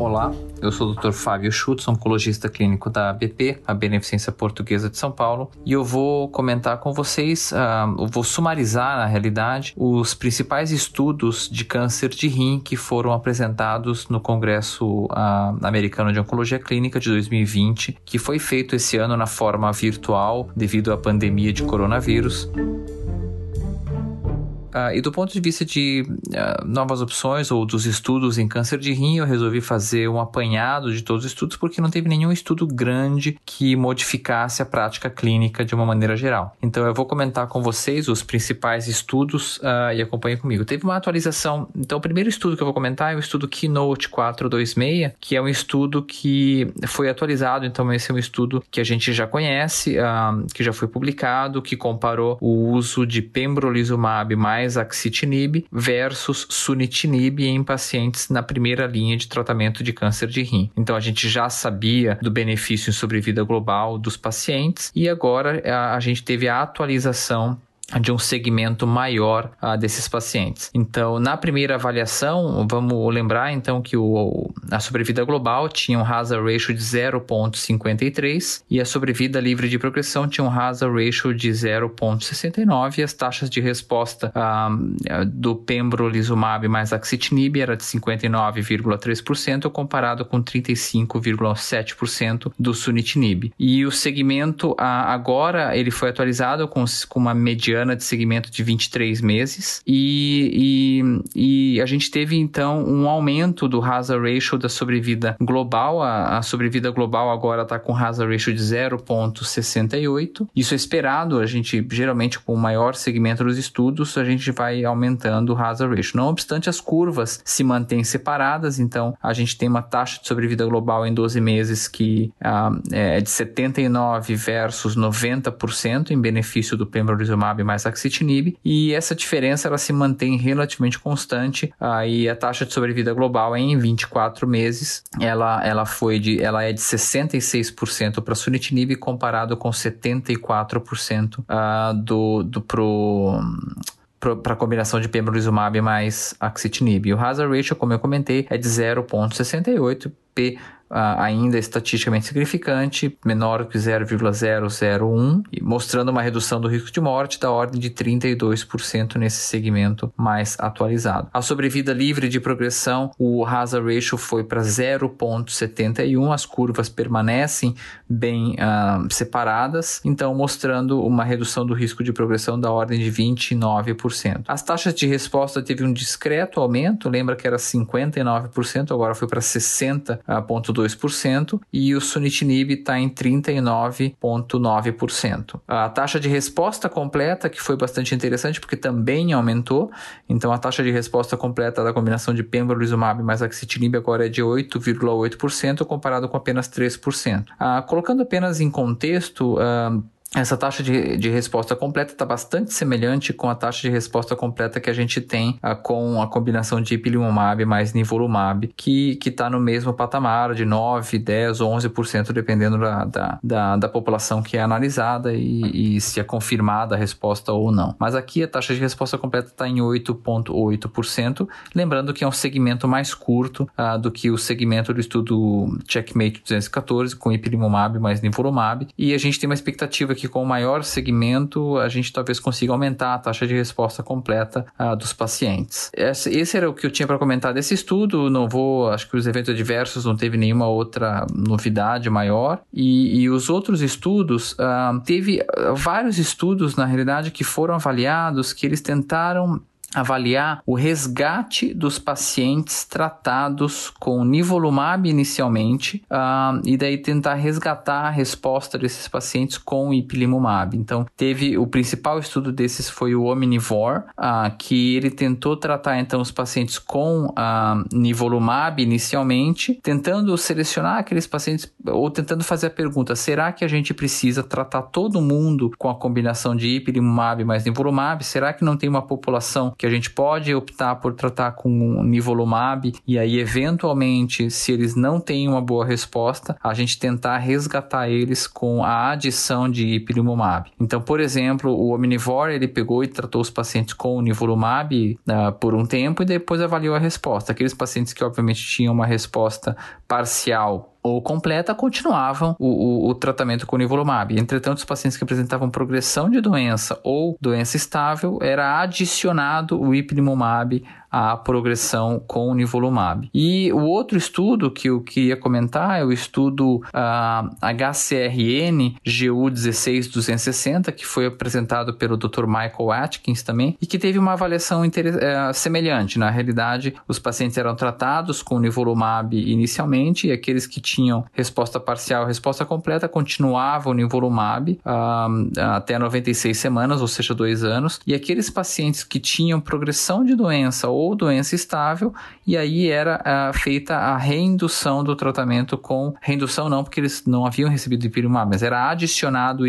Olá, eu sou o Dr. Fábio Schutz, oncologista clínico da BP, a Beneficência Portuguesa de São Paulo, e eu vou comentar com vocês, uh, eu vou sumarizar, na realidade, os principais estudos de câncer de rim que foram apresentados no Congresso uh, Americano de Oncologia Clínica de 2020, que foi feito esse ano na forma virtual devido à pandemia de coronavírus. Uh, e do ponto de vista de uh, novas opções ou dos estudos em câncer de rim, eu resolvi fazer um apanhado de todos os estudos porque não teve nenhum estudo grande que modificasse a prática clínica de uma maneira geral. Então eu vou comentar com vocês os principais estudos uh, e acompanhe comigo. Teve uma atualização. Então o primeiro estudo que eu vou comentar é o estudo Keynote 426, que é um estudo que foi atualizado. Então esse é um estudo que a gente já conhece, que já foi publicado, que comparou o uso de pembrolizumab mais mais axitinib versus sunitinib em pacientes na primeira linha de tratamento de câncer de rim. Então a gente já sabia do benefício em sobrevida global dos pacientes e agora a, gente teve a atualização de um segmento maior uh, desses pacientes. Então, na primeira avaliação, vamos lembrar então que o, a sobrevida global tinha um hazard ratio de 0.53 e a sobrevida livre de progressão tinha um hazard ratio de 0.69 e as taxas de resposta uh, do pembrolizumab mais axitinib era de 59,3% comparado com 35,7% do sunitinib. E o segmento uh, agora ele foi atualizado com, com uma mediana mediana de segmento de 23 meses e, e, e, a gente teve então um aumento do hazard ratio da sobrevida global. A, a sobrevida global agora está com hazard ratio de 0,68. Isso é esperado, a gente geralmente com o maior segmento dos estudos, a gente vai aumentando o hazard ratio. Não obstante, as curvas se mantêm separadas, então a gente tem uma taxa de sobrevida global em 12 meses que ah, é de 79 versus 90% em benefício do pembrolizumab mais axitinib, e essa diferença ela se mantém relativamente constante, aí a taxa de sobrevida global em 24 meses, ela, ela foi de ela é de 66% para sunitinib comparado com 74% uh, do, do pro para combinação de pembrolizumab mais axitinib. O hazard ratio, como eu comentei, é de 0,68 uh, ainda estatisticamente significante, menor que 0,001, mostrando uma redução do risco de morte da ordem de 32% nesse segmento mais atualizado. A sobrevida livre de progressão, o hazard ratio foi para 0,71, as curvas permanecem bem uh, separadas, então mostrando uma redução do risco de progressão da ordem de 29%. As taxas de resposta teve um discreto aumento, lembra que era 59%, agora foi para 60,2%. 2% e o sunitinib está em 39,9%. A taxa de resposta completa, que foi bastante interessante porque também aumentou, então a taxa de resposta completa da combinação de pembrolizumab mais axitinib agora é de 8,8% comparado com apenas 3%. Ah, colocando apenas em contexto, ah, essa taxa de, de resposta completa está bastante semelhante com a taxa de resposta completa que a gente tem uh, com a combinação de ipilimumab mais nivolumab, que está no mesmo patamar de 9, 10, 11%, dependendo da, da, da, da, população que é analisada e, e, se é confirmada a resposta ou não. Mas aqui a taxa de resposta completa está em 8,8%, lembrando que é um segmento mais curto uh, do que o segmento do estudo Checkmate 214 com ipilimumab mais nivolumab, e a gente tem uma expectativa que com o maior segmento a gente talvez consiga aumentar a taxa de resposta completa uh, dos pacientes. Esse, esse, era o que eu tinha para comentar desse estudo. Não vou, acho que os eventos adversos não teve nenhuma outra novidade maior. E, e os outros estudos, uh, teve vários estudos na realidade que foram avaliados que eles tentaram avaliar o resgate dos pacientes tratados com nivolumab inicialmente uh, e daí tentar resgatar a resposta desses pacientes com ipilimumab. Então, teve o principal estudo desses foi o Omnivore, uh, que ele tentou tratar então os pacientes com uh, nivolumab inicialmente, tentando selecionar aqueles pacientes ou tentando fazer a pergunta: será que a gente precisa tratar todo mundo com a combinação de ipilimumab mais nivolumab? Será que não tem uma população que a gente pode optar por tratar com um nivolumab e aí eventualmente, se eles não têm uma boa resposta, a gente tentar resgatar eles com a adição de ipilimumab. Então, por exemplo, o Omnivore ele pegou e tratou os pacientes com o nivolumab uh, por um tempo e depois avaliou a resposta. Aqueles pacientes que obviamente tinham uma resposta parcial ou completa continuavam o, o, o, tratamento com nivolumab. Entretanto, os pacientes que apresentavam progressão de doença ou doença estável era adicionado o ipilimumab à progressão com o nivolumab. E o outro estudo que eu queria comentar é o estudo uh, HCRN GU 16260, que foi apresentado pelo Dr. Michael Atkins também, e que teve uma avaliação uh, semelhante. Na realidade, os pacientes eram tratados com nivolumab inicialmente e aqueles que tinham resposta parcial, resposta completa, continuavam o nivolumab uh, até 96 semanas, ou seja, dois anos. E aqueles pacientes que tinham progressão de doença ou doença estável, e aí era uh, feita a reindução do tratamento com reindução não, porque eles não haviam recebido ipilimumab, mas era adicionado o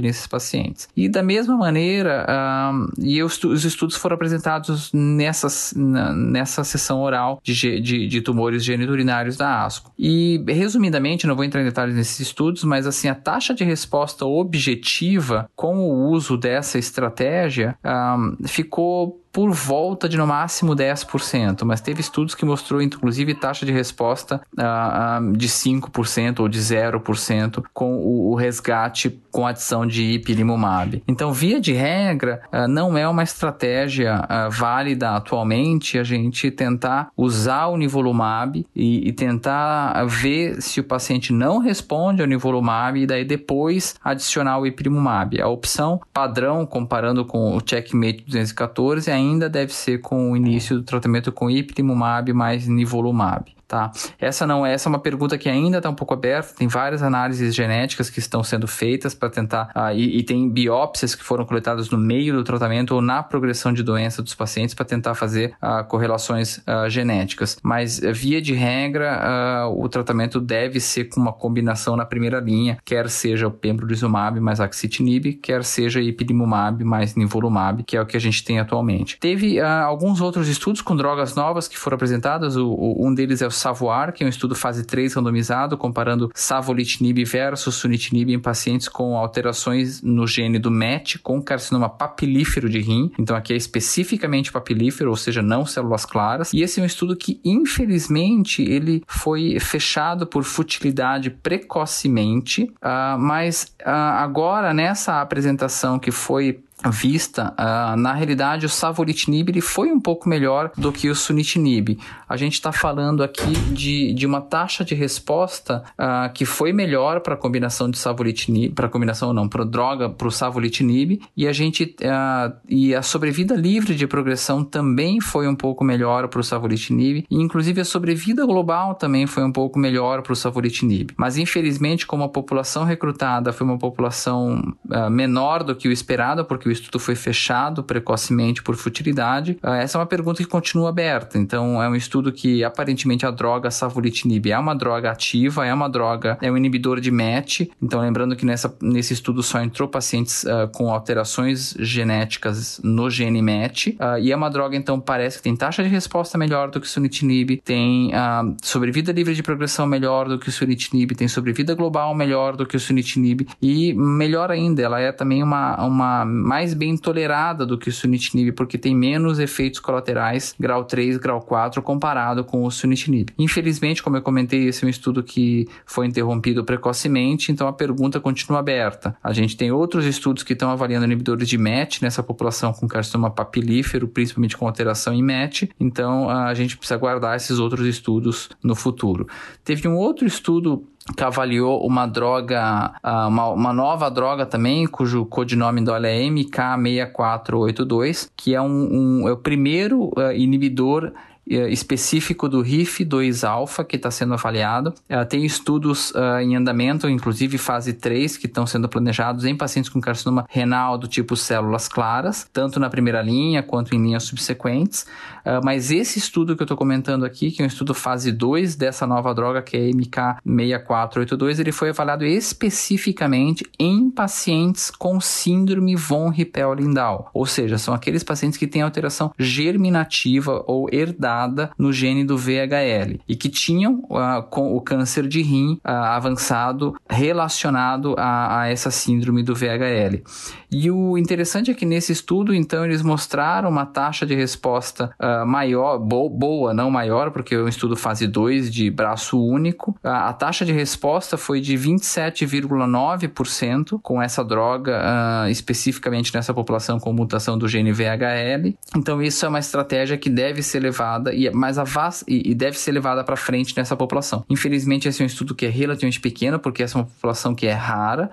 nesses pacientes. E da mesma maneira, uh, e os, os, estudos foram apresentados nessas, nessa sessão oral de, de, de tumores geniturinários da ASCO. E resumidamente, não vou entrar em detalhes nesses estudos, mas assim, a taxa de resposta objetiva com o uso dessa estratégia um, ficou por volta de no máximo 10%, mas teve estudos que mostrou inclusive taxa de resposta uh, uh, de 5% ou de 0% com o, o, resgate com adição de ipilimumab. Então, via de regra, uh, não é uma estratégia válida atualmente a gente tentar usar o nivolumab e, e, tentar ver se o paciente não responde ao nivolumab e daí depois adicionar o ipilimumab. A opção padrão, comparando com o Checkmate 214, é ainda deve ser com o início do tratamento com ipilimumab mais nivolumab. Tá? Essa não essa é uma pergunta que ainda está um pouco aberta. Tem várias análises genéticas que estão sendo feitas para tentar uh, e, e, tem biópsias que foram coletadas no meio do tratamento ou na progressão de doença dos pacientes para tentar fazer uh, correlações uh, genéticas. Mas via de regra, o tratamento deve ser com uma combinação na primeira linha, quer seja o pembrolizumab mais axitinib, quer seja ipilimumab mais nivolumab, que é o que a gente tem atualmente. Teve alguns outros estudos com drogas novas que foram apresentadas. O, o, um deles é o Savoir, que é um estudo fase 3 randomizado, comparando savolitinib versus sunitinib em pacientes com alterações no gene do MET com carcinoma papilífero de rim. Então aqui é especificamente papilífero, ou seja, não células claras. E esse é um estudo que, infelizmente, ele foi fechado por futilidade precocemente, uh, mas uh, agora nessa apresentação que foi vista, uh, na realidade o savolitinib ele foi um pouco melhor do que o sunitinib. A gente está falando aqui de, de uma taxa de resposta uh, que foi melhor para a combinação de savolitinib, para combinação não, para droga, para o savolitinib, e a gente uh, e a sobrevida livre de progressão também foi um pouco melhor para o savolitinib, e inclusive a sobrevida global também foi um pouco melhor para o savolitinib. Mas infelizmente, como a população recrutada foi uma população menor do que o esperado, porque o o estudo foi fechado precocemente por futilidade? Ah, essa é uma pergunta que continua aberta. Então, é um estudo que aparentemente a droga savolitinib é uma droga ativa, é uma droga, é um inibidor de MET. Então, lembrando que nessa, nesse estudo só entrou pacientes uh, com alterações genéticas no gene MET. Uh, e é uma droga, então, parece que tem taxa de resposta melhor do que o sunitinib, tem uh, sobrevida livre de progressão melhor do que o sunitinib, tem sobrevida global melhor do que o sunitinib. E melhor ainda, ela é também uma, uma mais mais bem tolerada do que o sunitinib, porque tem menos efeitos colaterais grau 3, grau 4 comparado com o sunitinib. Infelizmente, como eu comentei, esse é um estudo que foi interrompido precocemente, então a pergunta continua aberta. A gente tem outros estudos que estão avaliando inibidores de MET nessa população com carcinoma papilífero, principalmente com alteração em MET, então a gente precisa guardar esses outros estudos no futuro. Teve um outro estudo que avaliou uma droga, ah, uma, uma, nova droga também, cujo codinome dela é MK6482, que é, um, um, é o primeiro uh, inibidor específico do RIF2-alfa que está sendo avaliado. Uh, tem estudos em andamento, inclusive fase 3, que estão sendo planejados em pacientes com carcinoma renal do tipo células claras, tanto na primeira linha quanto em linhas subsequentes. mas esse estudo que eu estou comentando aqui, que é um estudo fase 2 dessa nova droga, que é MK6482, ele foi avaliado especificamente em pacientes com síndrome von Hippel-Lindau, ou seja, são aqueles pacientes que têm alteração germinativa ou no gene do VHL e que tinham uh, com o câncer de rim uh, avançado relacionado a, a essa síndrome do VHL. E o interessante é que nesse estudo, então, eles mostraram uma taxa de resposta uh, maior, bo boa, não maior, porque é um estudo fase 2 de braço único. A, taxa de resposta foi de 27,9% com essa droga, especificamente nessa população com mutação do gene VHL. Então, isso é uma estratégia que deve ser levada e, mais a e, e deve ser levada para frente nessa população. Infelizmente, esse é um estudo que é relativamente pequeno, porque essa é uma população que é rara,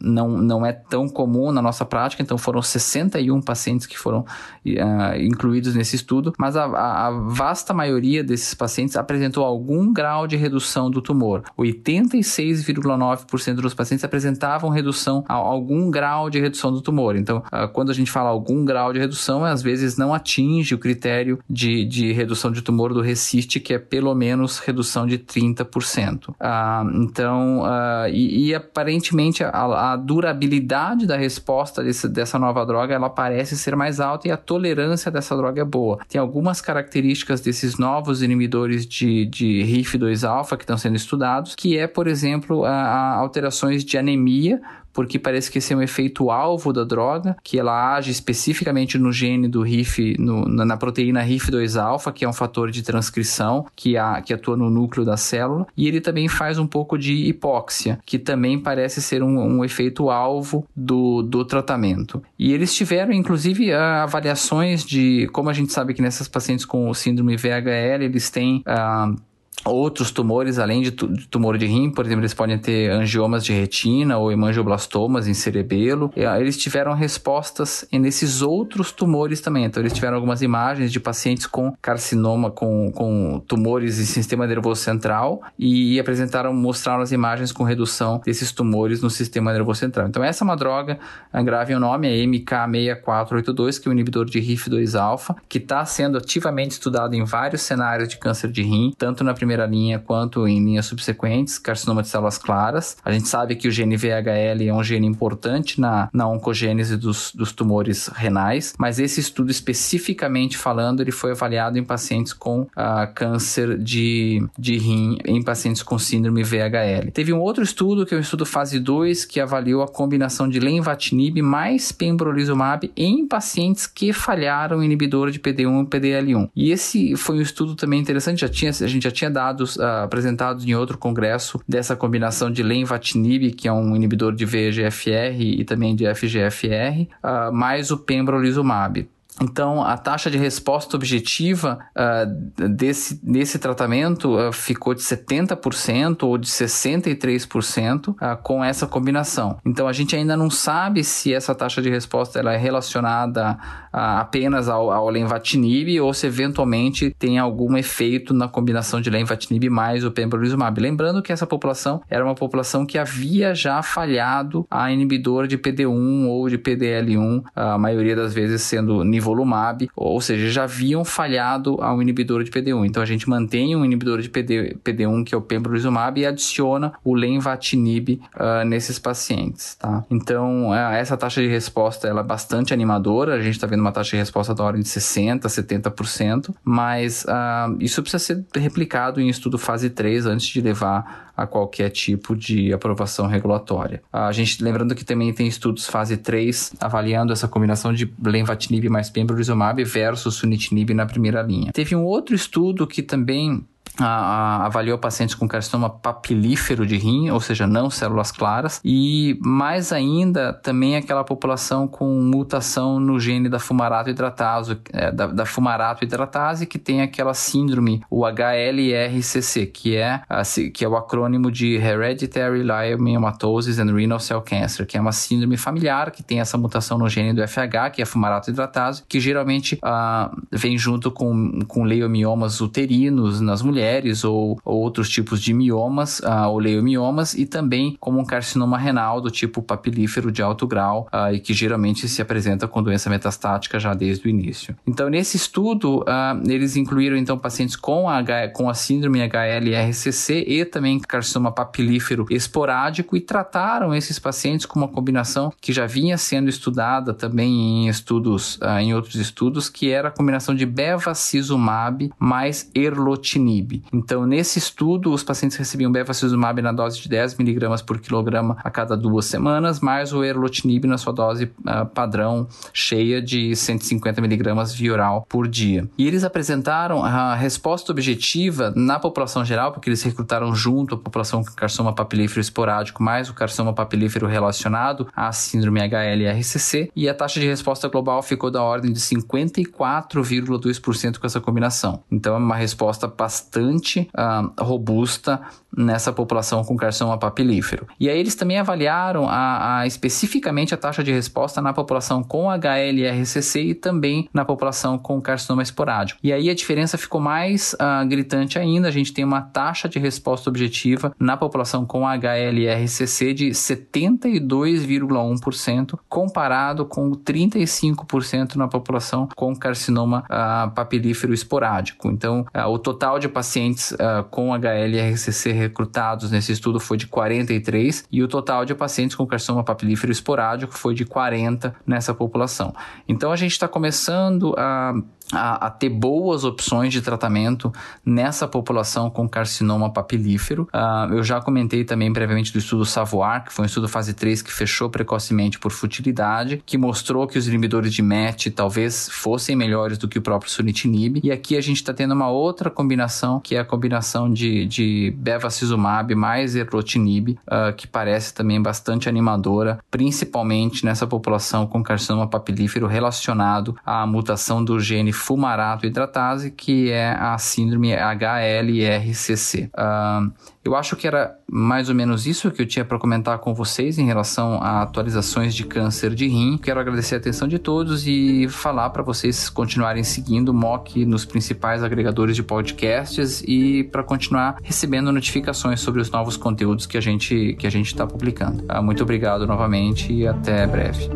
não, não é tão comum na nossa prática, então foram 61 pacientes que foram uh, incluídos nesse estudo, mas a, a, vasta maioria desses pacientes apresentou algum grau de redução do tumor. 86,9% dos pacientes apresentavam redução, algum grau de redução do tumor. Então, uh, quando a gente fala algum grau de redução, às vezes não atinge o critério de, de redução de tumor do RECIST, que é pelo menos redução de 30%. Uh, então, e, e, aparentemente a, a durabilidade da resposta resposta desse, dessa nova droga ela parece ser mais alta e a tolerância dessa droga é boa. Tem algumas características desses novos inibidores de, de RIF2-alfa que estão sendo estudados, que é, por exemplo, a, a alterações de anemia porque parece que esse é um efeito alvo da droga, que ela age especificamente no gene do RIF, no, na proteína RIF2-alfa, que é um fator de transcrição que, a, que atua no núcleo da célula, e ele também faz um pouco de hipóxia, que também parece ser um, um efeito alvo do, do tratamento. E eles tiveram, inclusive, avaliações de, como a gente sabe que nessas pacientes com síndrome VHL, eles têm. Uh, outros tumores, além de, tumor de rim, por exemplo, eles podem ter angiomas de retina ou hemangioblastomas em cerebelo. Ah, eles tiveram respostas nesses outros tumores também. Então, eles tiveram algumas imagens de pacientes com carcinoma, com, com tumores em sistema nervoso central e apresentaram, mostraram as imagens com redução desses tumores no sistema nervoso central. Então, essa é uma droga, gravem o nome, é MK6482, que é um inibidor de RIF2-alfa, que está sendo ativamente estudado em vários cenários de câncer de rim, tanto na primeira primeira linha quanto em linhas subsequentes, carcinoma de células claras. A gente sabe que o gene VHL é um gene importante na, na oncogênese dos, dos tumores renais, mas esse estudo especificamente falando, ele foi avaliado em pacientes com uh, câncer de, de rim, em pacientes com síndrome VHL. Teve um outro estudo, que é o estudo fase 2, que avaliou a combinação de lenvatinib mais pembrolizumab em pacientes que falharam inibidor de PD1 e PDL1. E esse foi um estudo também interessante, já tinha, a gente já tinha dados uh, apresentados em outro congresso dessa combinação de lenvatinib, que é um inibidor de VEGFR e também de FGFR, uh, mais o pembrolizumab. Então, a taxa de resposta objetiva uh, desse, desse tratamento uh, ficou de 70% ou de 63% uh, com essa combinação. Então, a gente ainda não sabe se essa taxa de resposta ela é relacionada apenas ao, ao lenvatinib ou se eventualmente tem algum efeito na combinação de lenvatinib mais o pembrolizumab. Lembrando que essa população era uma população que havia já falhado a inibidor de PD1 ou de PDL1, a maioria das vezes sendo nivolumab, ou seja, já haviam falhado ao inibidor de PD1. Então a gente mantém um inibidor de PD, PD1 que é o pembrolizumab e adiciona o lenvatinib uh, nesses pacientes, tá? Então uh, essa taxa de resposta ela é bastante animadora, a gente está vendo uma taxa de resposta da ordem de 60%, 70%, mas uh, isso precisa ser replicado em estudo fase 3 antes de levar a qualquer tipo de aprovação regulatória. A gente, lembrando que também tem estudos fase 3 avaliando essa combinação de lenvatinib mais pembrolizumab versus sunitinib na primeira linha. Teve um outro estudo que também a, a, avaliou pacientes com carcinoma papilífero de rim, ou seja, não células claras, e mais ainda também aquela população com mutação no gene da fumarato hidratase, é, da, da fumarato hidratase que tem aquela síndrome, o HLRCC, que é, a, que é o acrônimo de Hereditary Leiomyomatosis and Renal Cell Cancer, que é uma síndrome familiar que tem essa mutação no gene do FH, que é fumarato hidratase, que geralmente uh, vem junto com, com leiomiomas uterinos nas mulheres ou, ou outros tipos de miomas uh, ou leiomiomas e também como um carcinoma renal do tipo papilífero de alto grau uh, e que geralmente se apresenta com doença metastática já desde o início. Então, nesse estudo, eles incluíram então pacientes com a, com a síndrome HLRCC e também carcinoma papilífero esporádico e trataram esses pacientes com uma combinação que já vinha sendo estudada também em estudos, uh, em outros estudos, que era a combinação de bevacizumab mais erlotinib. Então, nesse estudo, os pacientes recebiam bevacizumab na dose de 10 mg por quilograma a cada duas semanas, mais o erlotinib na sua dose uh, padrão cheia de 150 mg via oral por dia. E eles apresentaram a resposta objetiva na população geral, porque eles recrutaram junto a população com carcinoma papilífero esporádico mais o carcinoma papilífero relacionado à síndrome HLRCC, e a taxa de resposta global ficou da ordem de 54,2% com essa combinação. Então é uma resposta bastante uh, robusta nessa população com carcinoma papilífero. E aí eles também avaliaram a, a, especificamente a taxa de resposta na população com HLRCC e também na população com carcinoma esporádico. E aí a diferença ficou mais uh, gritante ainda. A gente tem uma taxa de resposta objetiva na população com HLRCC de 72,1% comparado com 35% na população com carcinoma uh, papilífero esporádico. Então, o total de pacientes com HLRCC recrutados nesse estudo foi de 43 e o total de pacientes com carcinoma papilífero esporádico foi de 40 nessa população. Então a gente está começando a a, a, ter boas opções de tratamento nessa população com carcinoma papilífero. Uh, eu já comentei também previamente do estudo Savoir, que foi um estudo fase 3 que fechou precocemente por futilidade, que mostrou que os inibidores de MET talvez fossem melhores do que o próprio sunitinib. E aqui a gente está tendo uma outra combinação, que é a combinação de, de bevacizumab mais erlotinib, uh, que parece também bastante animadora, principalmente nessa população com carcinoma papilífero relacionado à mutação do gene fumarato hidratase, que é a síndrome HLRCC. Uh, eu acho que era mais ou menos isso que eu tinha para comentar com vocês em relação a atualizações de câncer de rim. Quero agradecer a atenção de todos e falar para vocês continuarem seguindo o MOC nos principais agregadores de podcasts e para continuar recebendo notificações sobre os novos conteúdos que a gente que a gente está publicando. Uh, muito obrigado novamente e até breve.